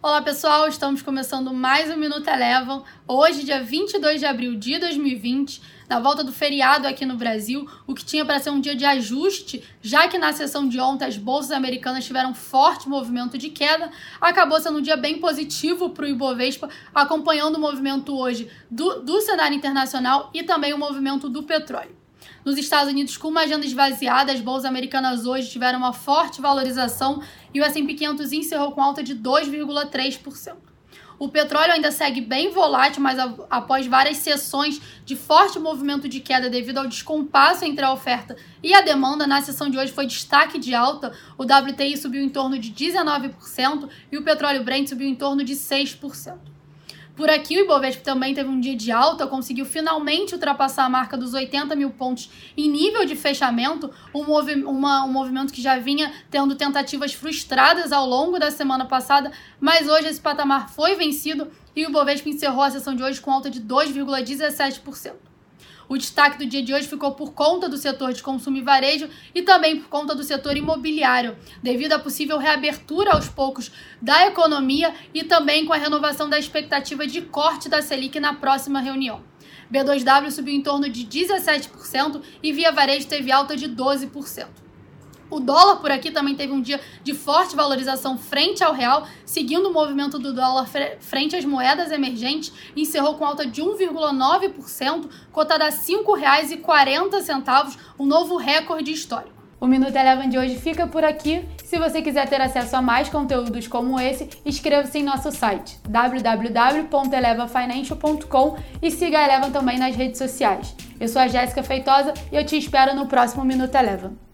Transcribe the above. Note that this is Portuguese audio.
Olá pessoal, estamos começando mais um Minuto Elevam. Hoje, dia 22 de abril de 2020, na volta do feriado aqui no Brasil, o que tinha para ser um dia de ajuste, já que na sessão de ontem as bolsas americanas tiveram forte movimento de queda, acabou sendo um dia bem positivo para o Ibovespa, acompanhando o movimento hoje do, do cenário internacional e também o movimento do petróleo. Nos Estados Unidos, com uma agenda esvaziada, as bolsas americanas hoje tiveram uma forte valorização e o S&P 500 encerrou com alta de 2,3%. O petróleo ainda segue bem volátil, mas após várias sessões de forte movimento de queda devido ao descompasso entre a oferta e a demanda, na sessão de hoje foi destaque de alta. O WTI subiu em torno de 19% e o petróleo Brent subiu em torno de 6%. Por aqui, o Ibovespa também teve um dia de alta, conseguiu finalmente ultrapassar a marca dos 80 mil pontos em nível de fechamento, um, movi uma, um movimento que já vinha tendo tentativas frustradas ao longo da semana passada, mas hoje esse patamar foi vencido e o Ibovespa encerrou a sessão de hoje com alta de 2,17%. O destaque do dia de hoje ficou por conta do setor de consumo e varejo e também por conta do setor imobiliário, devido à possível reabertura aos poucos da economia e também com a renovação da expectativa de corte da Selic na próxima reunião. B2W subiu em torno de 17% e Via Varejo teve alta de 12%. O dólar por aqui também teve um dia de forte valorização frente ao real, seguindo o movimento do dólar frente às moedas emergentes, encerrou com alta de 1,9%, cotada a R$ 5,40, um novo recorde histórico. O Minuto Eleven de hoje fica por aqui. Se você quiser ter acesso a mais conteúdos como esse, inscreva-se em nosso site www.elevafinancial.com e siga a Eleven também nas redes sociais. Eu sou a Jéssica Feitosa e eu te espero no próximo Minuto Eleven.